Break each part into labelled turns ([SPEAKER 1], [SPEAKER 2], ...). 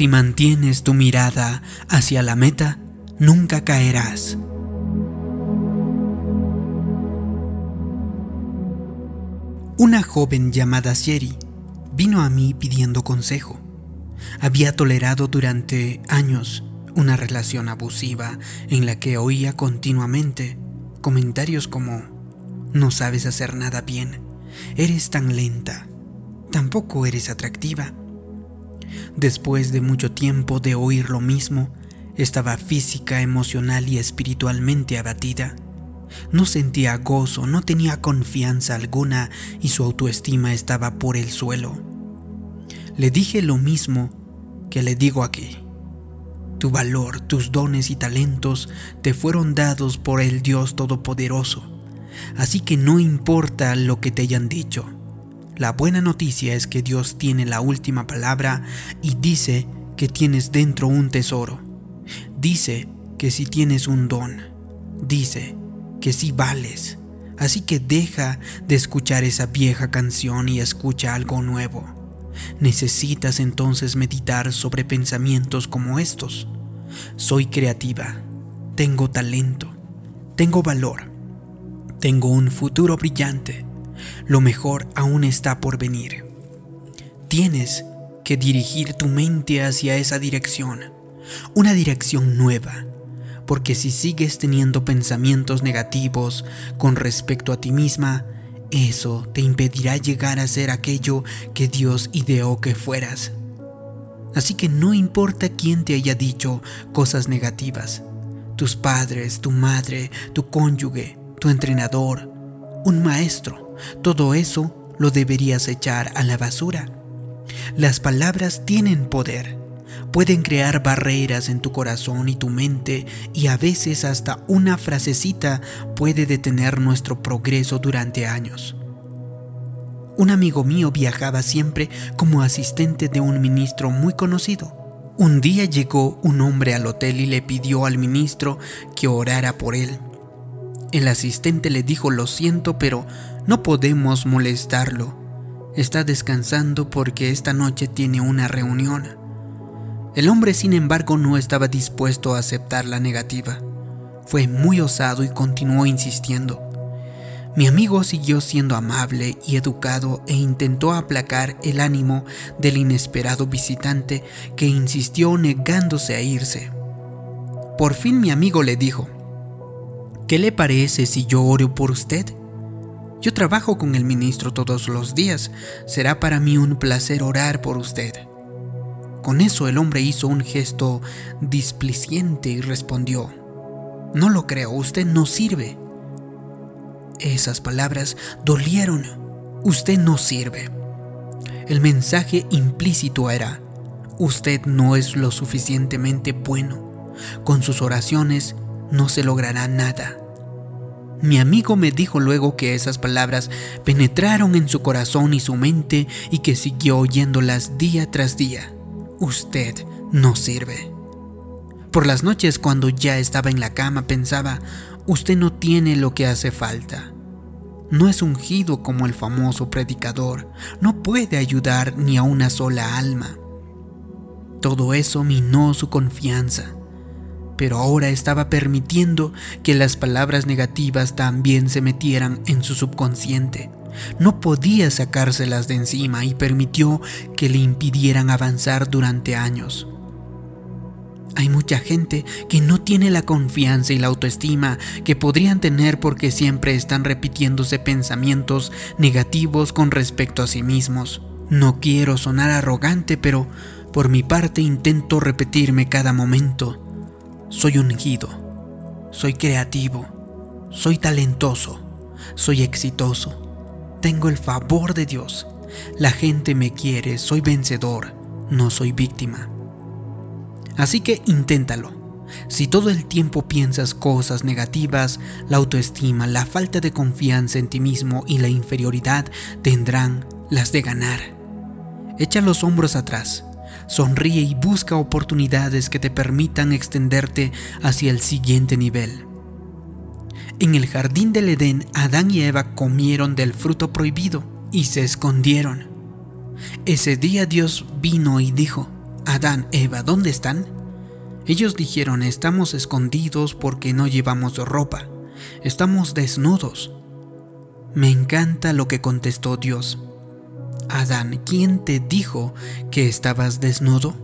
[SPEAKER 1] Si mantienes tu mirada hacia la meta, nunca caerás. Una joven llamada Sherry vino a mí pidiendo consejo. Había tolerado durante años una relación abusiva en la que oía continuamente comentarios como no sabes hacer nada bien, eres tan lenta, tampoco eres atractiva. Después de mucho tiempo de oír lo mismo, estaba física, emocional y espiritualmente abatida. No sentía gozo, no tenía confianza alguna y su autoestima estaba por el suelo. Le dije lo mismo que le digo aquí. Tu valor, tus dones y talentos te fueron dados por el Dios Todopoderoso. Así que no importa lo que te hayan dicho. La buena noticia es que Dios tiene la última palabra y dice que tienes dentro un tesoro. Dice que si tienes un don. Dice que si vales. Así que deja de escuchar esa vieja canción y escucha algo nuevo. Necesitas entonces meditar sobre pensamientos como estos. Soy creativa, tengo talento, tengo valor, tengo un futuro brillante, lo mejor aún está por venir. Tienes que dirigir tu mente hacia esa dirección, una dirección nueva, porque si sigues teniendo pensamientos negativos con respecto a ti misma, eso te impedirá llegar a ser aquello que Dios ideó que fueras. Así que no importa quién te haya dicho cosas negativas, tus padres, tu madre, tu cónyuge, tu entrenador, un maestro, todo eso lo deberías echar a la basura. Las palabras tienen poder pueden crear barreras en tu corazón y tu mente y a veces hasta una frasecita puede detener nuestro progreso durante años. Un amigo mío viajaba siempre como asistente de un ministro muy conocido. Un día llegó un hombre al hotel y le pidió al ministro que orara por él. El asistente le dijo lo siento, pero no podemos molestarlo. Está descansando porque esta noche tiene una reunión. El hombre, sin embargo, no estaba dispuesto a aceptar la negativa. Fue muy osado y continuó insistiendo. Mi amigo siguió siendo amable y educado e intentó aplacar el ánimo del inesperado visitante que insistió negándose a irse. Por fin mi amigo le dijo, ¿qué le parece si yo oro por usted? Yo trabajo con el ministro todos los días, será para mí un placer orar por usted. Con eso el hombre hizo un gesto displiciente y respondió, No lo creo, usted no sirve. Esas palabras dolieron, usted no sirve. El mensaje implícito era, usted no es lo suficientemente bueno, con sus oraciones no se logrará nada. Mi amigo me dijo luego que esas palabras penetraron en su corazón y su mente y que siguió oyéndolas día tras día usted no sirve. Por las noches cuando ya estaba en la cama pensaba, usted no tiene lo que hace falta. No es ungido como el famoso predicador, no puede ayudar ni a una sola alma. Todo eso minó su confianza, pero ahora estaba permitiendo que las palabras negativas también se metieran en su subconsciente. No podía sacárselas de encima y permitió que le impidieran avanzar durante años. Hay mucha gente que no tiene la confianza y la autoestima que podrían tener porque siempre están repitiéndose pensamientos negativos con respecto a sí mismos. No quiero sonar arrogante, pero por mi parte intento repetirme cada momento. Soy ungido, soy creativo, soy talentoso, soy exitoso, tengo el favor de Dios. La gente me quiere, soy vencedor, no soy víctima. Así que inténtalo. Si todo el tiempo piensas cosas negativas, la autoestima, la falta de confianza en ti mismo y la inferioridad tendrán las de ganar. Echa los hombros atrás, sonríe y busca oportunidades que te permitan extenderte hacia el siguiente nivel. En el jardín del Edén, Adán y Eva comieron del fruto prohibido y se escondieron. Ese día Dios vino y dijo, Adán, Eva, ¿dónde están? Ellos dijeron, estamos escondidos porque no llevamos ropa, estamos desnudos. Me encanta lo que contestó Dios. Adán, ¿quién te dijo que estabas desnudo?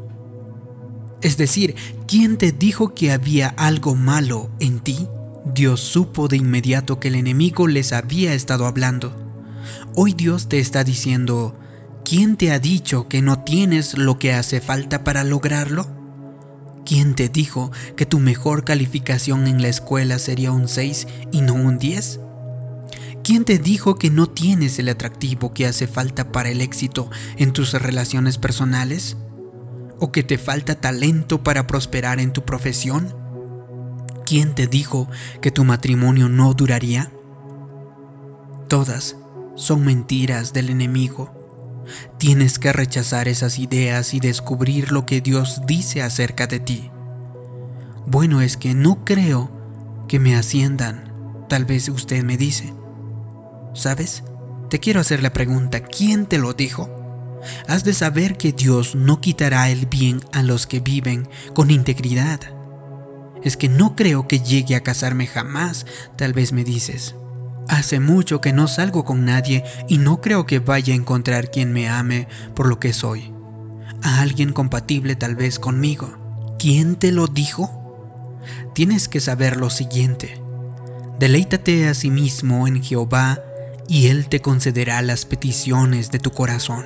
[SPEAKER 1] Es decir, ¿quién te dijo que había algo malo en ti? Dios supo de inmediato que el enemigo les había estado hablando. Hoy Dios te está diciendo, ¿quién te ha dicho que no tienes lo que hace falta para lograrlo? ¿Quién te dijo que tu mejor calificación en la escuela sería un 6 y no un 10? ¿Quién te dijo que no tienes el atractivo que hace falta para el éxito en tus relaciones personales? ¿O que te falta talento para prosperar en tu profesión? ¿Quién te dijo que tu matrimonio no duraría? Todas son mentiras del enemigo. Tienes que rechazar esas ideas y descubrir lo que Dios dice acerca de ti. Bueno, es que no creo que me asciendan, tal vez usted me dice. ¿Sabes? Te quiero hacer la pregunta, ¿quién te lo dijo? Has de saber que Dios no quitará el bien a los que viven con integridad. Es que no creo que llegue a casarme jamás, tal vez me dices. Hace mucho que no salgo con nadie y no creo que vaya a encontrar quien me ame por lo que soy. A alguien compatible tal vez conmigo. ¿Quién te lo dijo? Tienes que saber lo siguiente. Deleítate a sí mismo en Jehová y Él te concederá las peticiones de tu corazón.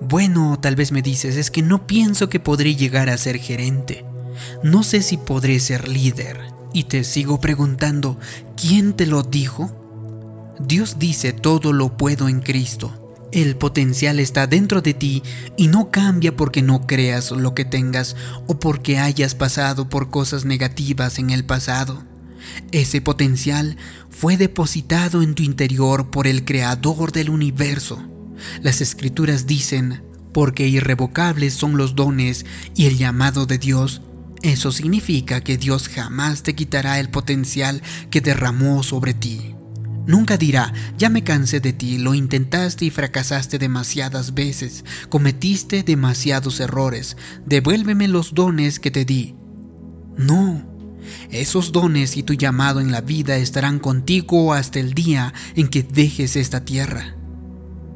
[SPEAKER 1] Bueno, tal vez me dices, es que no pienso que podré llegar a ser gerente. No sé si podré ser líder. Y te sigo preguntando, ¿quién te lo dijo? Dios dice todo lo puedo en Cristo. El potencial está dentro de ti y no cambia porque no creas lo que tengas o porque hayas pasado por cosas negativas en el pasado. Ese potencial fue depositado en tu interior por el Creador del universo. Las escrituras dicen, porque irrevocables son los dones y el llamado de Dios, eso significa que Dios jamás te quitará el potencial que derramó sobre ti. Nunca dirá, ya me cansé de ti, lo intentaste y fracasaste demasiadas veces, cometiste demasiados errores, devuélveme los dones que te di. No, esos dones y tu llamado en la vida estarán contigo hasta el día en que dejes esta tierra.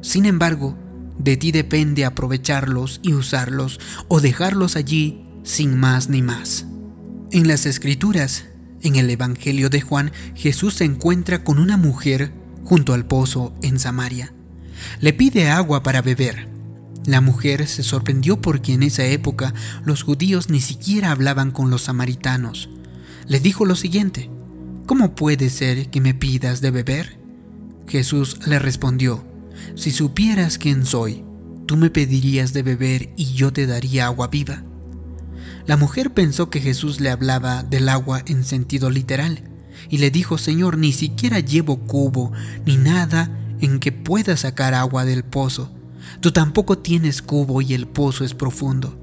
[SPEAKER 1] Sin embargo, de ti depende aprovecharlos y usarlos o dejarlos allí sin más ni más. En las escrituras, en el Evangelio de Juan, Jesús se encuentra con una mujer junto al pozo en Samaria. Le pide agua para beber. La mujer se sorprendió porque en esa época los judíos ni siquiera hablaban con los samaritanos. Le dijo lo siguiente, ¿Cómo puede ser que me pidas de beber? Jesús le respondió, Si supieras quién soy, tú me pedirías de beber y yo te daría agua viva. La mujer pensó que Jesús le hablaba del agua en sentido literal y le dijo, Señor, ni siquiera llevo cubo ni nada en que pueda sacar agua del pozo. Tú tampoco tienes cubo y el pozo es profundo.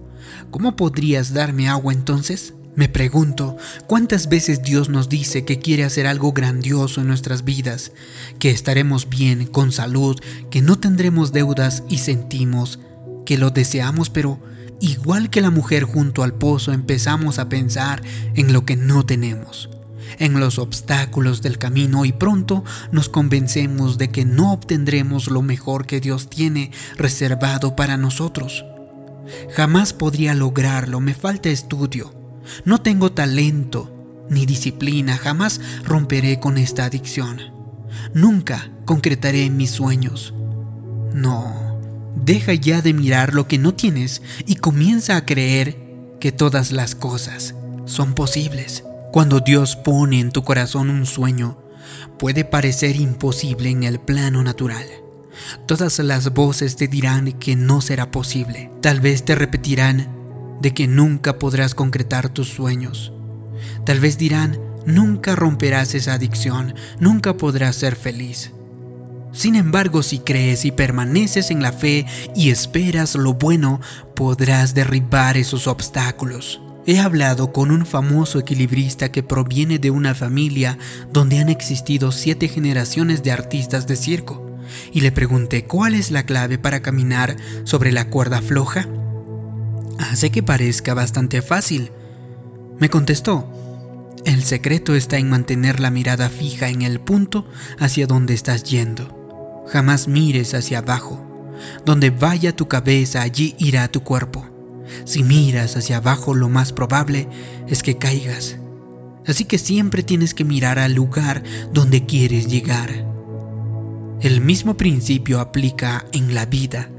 [SPEAKER 1] ¿Cómo podrías darme agua entonces? Me pregunto, ¿cuántas veces Dios nos dice que quiere hacer algo grandioso en nuestras vidas, que estaremos bien, con salud, que no tendremos deudas y sentimos que lo deseamos, pero igual que la mujer junto al pozo, empezamos a pensar en lo que no tenemos, en los obstáculos del camino y pronto nos convencemos de que no obtendremos lo mejor que Dios tiene reservado para nosotros. Jamás podría lograrlo, me falta estudio, no tengo talento ni disciplina, jamás romperé con esta adicción, nunca concretaré mis sueños. No. Deja ya de mirar lo que no tienes y comienza a creer que todas las cosas son posibles. Cuando Dios pone en tu corazón un sueño, puede parecer imposible en el plano natural. Todas las voces te dirán que no será posible. Tal vez te repetirán de que nunca podrás concretar tus sueños. Tal vez dirán, nunca romperás esa adicción, nunca podrás ser feliz. Sin embargo, si crees y permaneces en la fe y esperas lo bueno, podrás derribar esos obstáculos. He hablado con un famoso equilibrista que proviene de una familia donde han existido siete generaciones de artistas de circo y le pregunté cuál es la clave para caminar sobre la cuerda floja. Hace que parezca bastante fácil. Me contestó, el secreto está en mantener la mirada fija en el punto hacia donde estás yendo. Jamás mires hacia abajo. Donde vaya tu cabeza, allí irá tu cuerpo. Si miras hacia abajo, lo más probable es que caigas. Así que siempre tienes que mirar al lugar donde quieres llegar. El mismo principio aplica en la vida.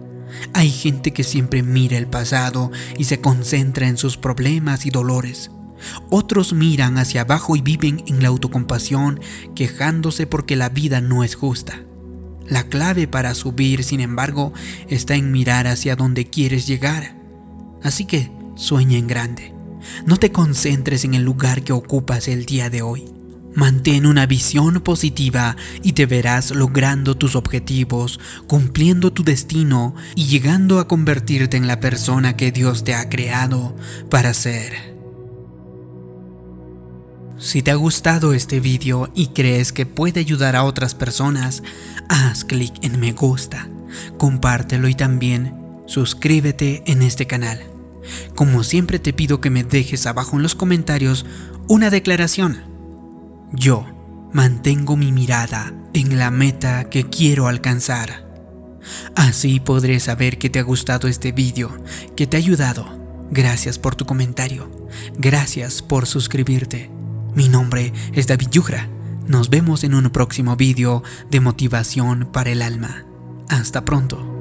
[SPEAKER 1] Hay gente que siempre mira el pasado y se concentra en sus problemas y dolores. Otros miran hacia abajo y viven en la autocompasión, quejándose porque la vida no es justa. La clave para subir, sin embargo, está en mirar hacia donde quieres llegar. Así que sueña en grande. No te concentres en el lugar que ocupas el día de hoy. Mantén una visión positiva y te verás logrando tus objetivos, cumpliendo tu destino y llegando a convertirte en la persona que Dios te ha creado para ser. Si te ha gustado este vídeo y crees que puede ayudar a otras personas, haz clic en me gusta, compártelo y también suscríbete en este canal. Como siempre te pido que me dejes abajo en los comentarios una declaración yo mantengo mi mirada en la meta que quiero alcanzar. Así podré saber que te ha gustado este vídeo, que te ha ayudado. Gracias por tu comentario. Gracias por suscribirte. Mi nombre es David Yugra. Nos vemos en un próximo vídeo de motivación para el alma. Hasta pronto.